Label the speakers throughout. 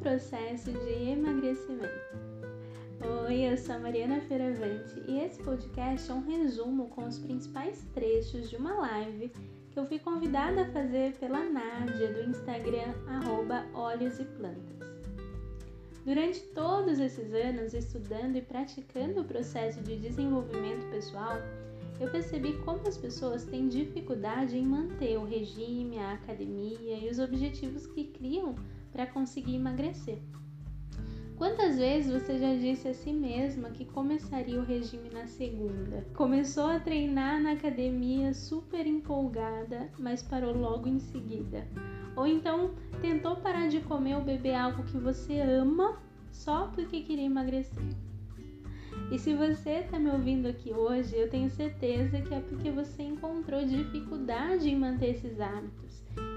Speaker 1: processo de emagrecimento. Oi, eu sou a Mariana Feiravante e esse podcast é um resumo com os principais trechos de uma live que eu fui convidada a fazer pela Nádia do Instagram Olhos e Plantas. Durante todos esses anos estudando e praticando o processo de desenvolvimento pessoal, eu percebi como as pessoas têm dificuldade em manter o regime, a academia e os objetivos que criam para conseguir emagrecer. Quantas vezes você já disse a si mesma que começaria o regime na segunda? Começou a treinar na academia super empolgada, mas parou logo em seguida. Ou então tentou parar de comer ou beber algo que você ama só porque queria emagrecer. E se você está me ouvindo aqui hoje, eu tenho certeza que é porque você encontrou dificuldade em manter esses hábitos.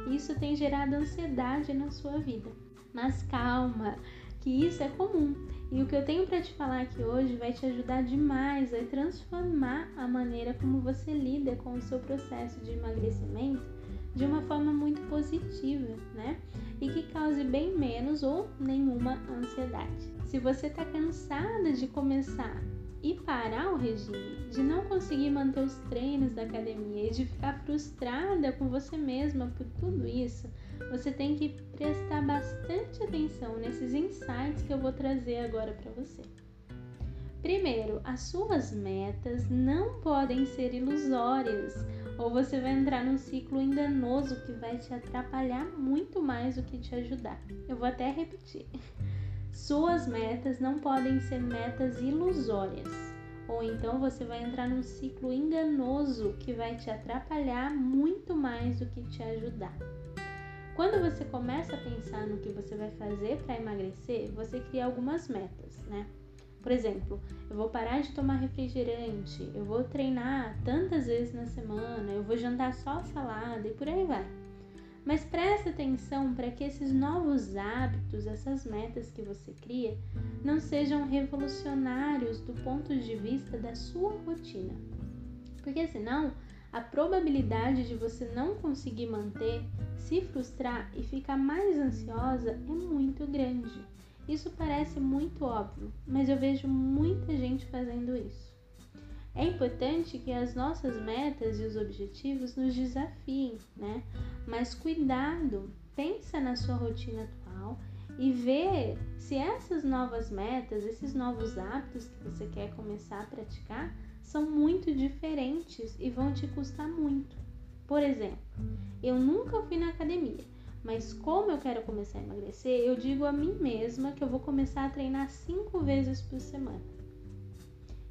Speaker 1: Isso tem gerado ansiedade na sua vida. Mas calma, que isso é comum. E o que eu tenho para te falar aqui hoje vai te ajudar demais a transformar a maneira como você lida com o seu processo de emagrecimento de uma forma muito positiva, né? E que cause bem menos ou nenhuma ansiedade. Se você está cansada de começar e parar o regime, de não conseguir manter os treinos da academia e de ficar frustrada com você mesma por tudo isso, você tem que prestar bastante atenção nesses insights que eu vou trazer agora para você. Primeiro, as suas metas não podem ser ilusórias, ou você vai entrar num ciclo enganoso que vai te atrapalhar muito mais do que te ajudar. Eu vou até repetir. Suas metas não podem ser metas ilusórias, ou então você vai entrar num ciclo enganoso que vai te atrapalhar muito mais do que te ajudar. Quando você começa a pensar no que você vai fazer para emagrecer, você cria algumas metas, né? Por exemplo, eu vou parar de tomar refrigerante, eu vou treinar tantas vezes na semana, eu vou jantar só salada e por aí vai. Mas preste atenção para que esses novos hábitos, essas metas que você cria, não sejam revolucionários do ponto de vista da sua rotina. Porque senão, a probabilidade de você não conseguir manter, se frustrar e ficar mais ansiosa é muito grande. Isso parece muito óbvio, mas eu vejo muita gente fazendo isso. É importante que as nossas metas e os objetivos nos desafiem, né? Mas cuidado, pensa na sua rotina atual e vê se essas novas metas, esses novos hábitos que você quer começar a praticar são muito diferentes e vão te custar muito. Por exemplo, eu nunca fui na academia, mas como eu quero começar a emagrecer, eu digo a mim mesma que eu vou começar a treinar cinco vezes por semana.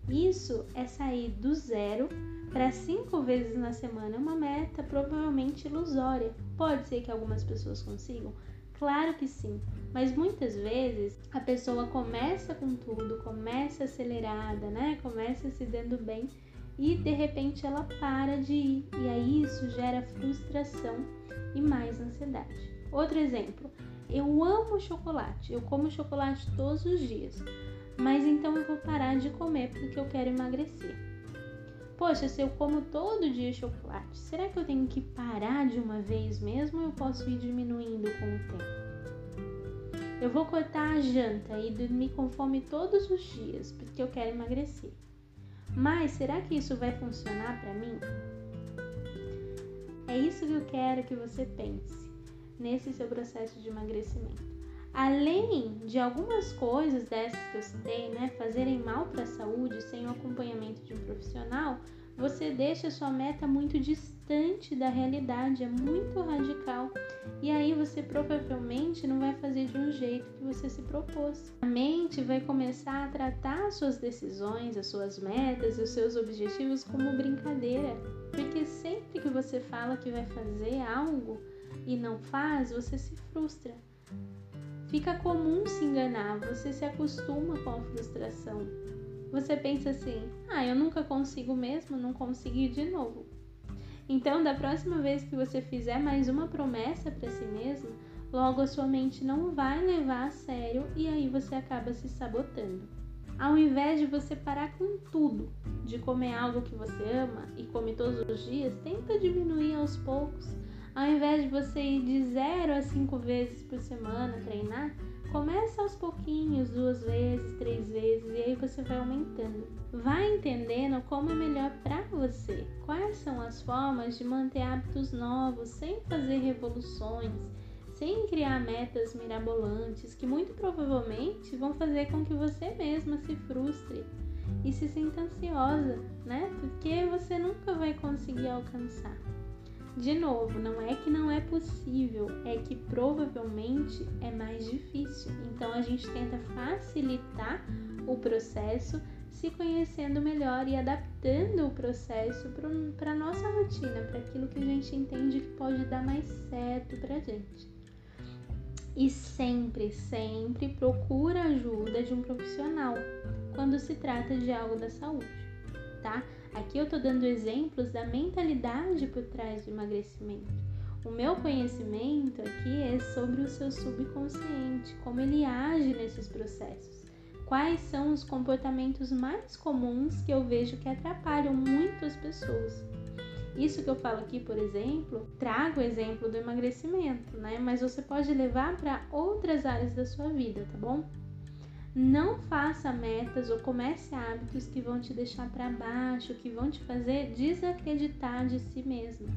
Speaker 1: Isso é sair do zero para cinco vezes na semana, é uma meta provavelmente ilusória. Pode ser que algumas pessoas consigam? Claro que sim, mas muitas vezes a pessoa começa com tudo, começa acelerada, né? Começa se dando bem e de repente ela para de ir, e aí isso gera frustração e mais ansiedade. Outro exemplo, eu amo chocolate, eu como chocolate todos os dias, mas então eu vou parar de comer porque eu quero emagrecer. Poxa, se eu como todo dia chocolate, será que eu tenho que parar de uma vez mesmo ou eu posso ir diminuindo com o tempo? Eu vou cortar a janta e dormir com fome todos os dias porque eu quero emagrecer. Mas será que isso vai funcionar para mim? É isso que eu quero que você pense nesse seu processo de emagrecimento. Além de algumas coisas dessas que eu citei, né, fazerem mal para a saúde sem o acompanhamento de um profissional, você deixa sua meta muito distante da realidade, é muito radical. E aí você provavelmente não vai fazer de um jeito que você se propôs. A mente vai começar a tratar as suas decisões, as suas metas, os seus objetivos como brincadeira. Porque sempre que você fala que vai fazer algo e não faz, você se frustra. Fica comum se enganar, você se acostuma com a frustração. Você pensa assim: ah, eu nunca consigo mesmo, não consegui de novo. Então, da próxima vez que você fizer mais uma promessa para si mesmo, logo a sua mente não vai levar a sério e aí você acaba se sabotando. Ao invés de você parar com tudo, de comer algo que você ama e come todos os dias, tenta diminuir aos poucos Ao invés de você ir de 0 a 5 vezes por semana treinar, começa aos pouquinhos, duas vezes, três vezes, e aí você vai aumentando. Vai entendendo como é melhor para você, quais são as formas de manter hábitos novos sem fazer revoluções, sem criar metas mirabolantes que muito provavelmente vão fazer com que você mesma se frustre e se sinta ansiosa, né? Porque você nunca vai conseguir alcançar. De novo, não é que não é possível, é que provavelmente é mais difícil. Então a gente tenta facilitar o processo, se conhecendo melhor e adaptando o processo para a nossa rotina, para aquilo que a gente entende que pode dar mais certo para a gente. E sempre, sempre procura ajuda de um profissional quando se trata de algo da saúde, tá? Aqui eu tô dando exemplos da mentalidade por trás do emagrecimento. O meu conhecimento aqui é sobre o seu subconsciente, como ele age nesses processos. Quais são os comportamentos mais comuns que eu vejo que atrapalham muito as pessoas? Isso que eu falo aqui, por exemplo, trago o exemplo do emagrecimento, né? Mas você pode levar para outras áreas da sua vida, tá bom? Não faça metas ou comece hábitos que vão te deixar para baixo, que vão te fazer desacreditar de si mesma.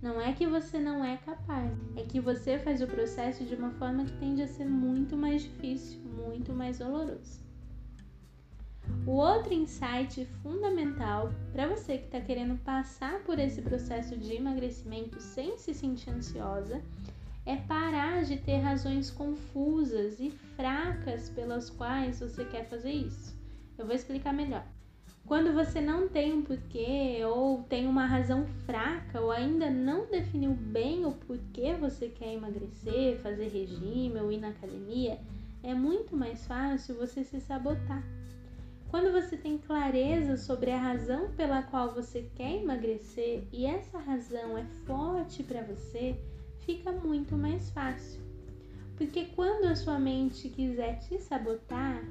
Speaker 1: Não é que você não é capaz, é que você faz o processo de uma forma que tende a ser muito mais difícil, muito mais doloroso. O outro insight fundamental para você que está querendo passar por esse processo de emagrecimento sem se sentir ansiosa é parar de ter razões confusas e fracas pelas quais você quer fazer isso. Eu vou explicar melhor. Quando você não tem um porquê ou tem uma razão fraca ou ainda não definiu bem o porquê você quer emagrecer, fazer regime ou ir na academia, é muito mais fácil você se sabotar. Quando você tem clareza sobre a razão pela qual você quer emagrecer e essa razão é forte para você, fica muito mais fácil. Porque quando a sua mente quiser te sabotar,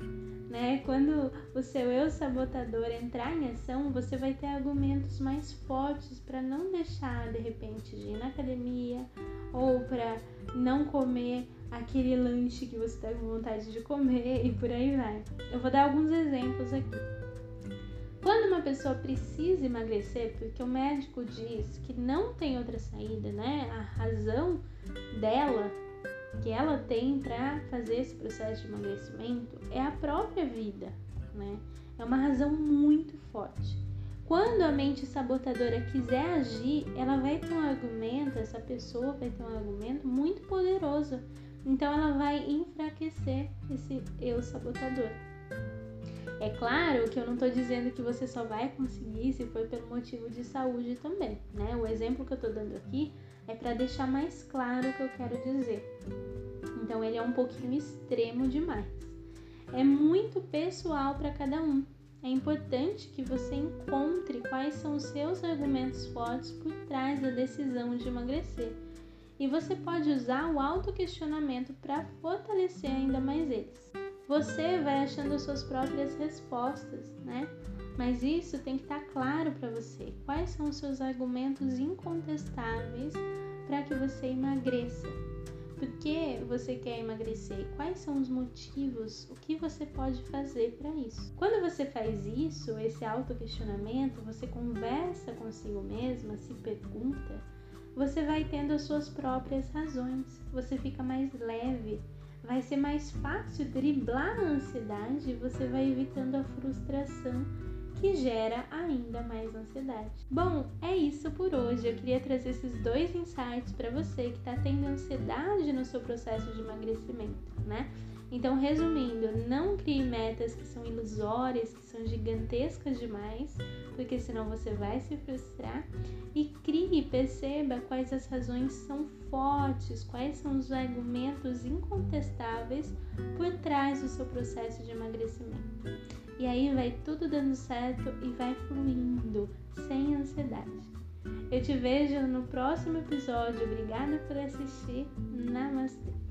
Speaker 1: né? Quando o seu eu sabotador entrar em ação, você vai ter argumentos mais fortes para não deixar de repente de ir na academia ou para não comer aquele lanche que você está com vontade de comer e por aí vai. Eu vou dar alguns exemplos aqui. Quando uma pessoa precisa emagrecer porque o médico diz que não tem outra saída, né? A razão dela que ela tem para fazer esse processo de emagrecimento é a própria vida, né? É uma razão muito forte. Quando a mente sabotadora quiser agir, ela vai ter um argumento, essa pessoa vai ter um argumento muito poderoso então ela vai enfraquecer esse eu sabotador. É claro que eu não estou dizendo que você só vai conseguir se for pelo motivo de saúde também, né? O exemplo que eu estou dando aqui é para deixar mais claro o que eu quero dizer. Então ele é um pouquinho extremo demais. É muito pessoal para cada um. É importante que você encontre quais são os seus argumentos fortes por trás da decisão de emagrecer e você pode usar o autoquestionamento para fortalecer ainda mais eles. Você vai achando suas próprias respostas, né? Mas isso tem que estar tá claro para você. Quais são os seus argumentos incontestáveis para que você emagreça? Por que você quer emagrecer? Quais são os motivos? O que você pode fazer para isso? Quando você faz isso, esse autoquestionamento, você conversa consigo mesma, se pergunta você vai tendo as suas próprias razões, você fica mais leve, vai ser mais fácil driblar a ansiedade você vai evitando a frustração que gera ainda mais ansiedade. Bom, é isso por hoje. Eu queria trazer esses dois insights para você que está tendo ansiedade no seu processo de emagrecimento, né? Então, resumindo, não crie metas que são ilusórias, que são gigantescas demais, porque senão você vai se frustrar. E crie perceba quais as razões são fortes, quais são os argumentos incontestáveis por trás do seu processo de emagrecimento. E aí vai tudo dando certo e vai fluindo, sem ansiedade. Eu te vejo no próximo episódio. Obrigada por assistir. Namastê!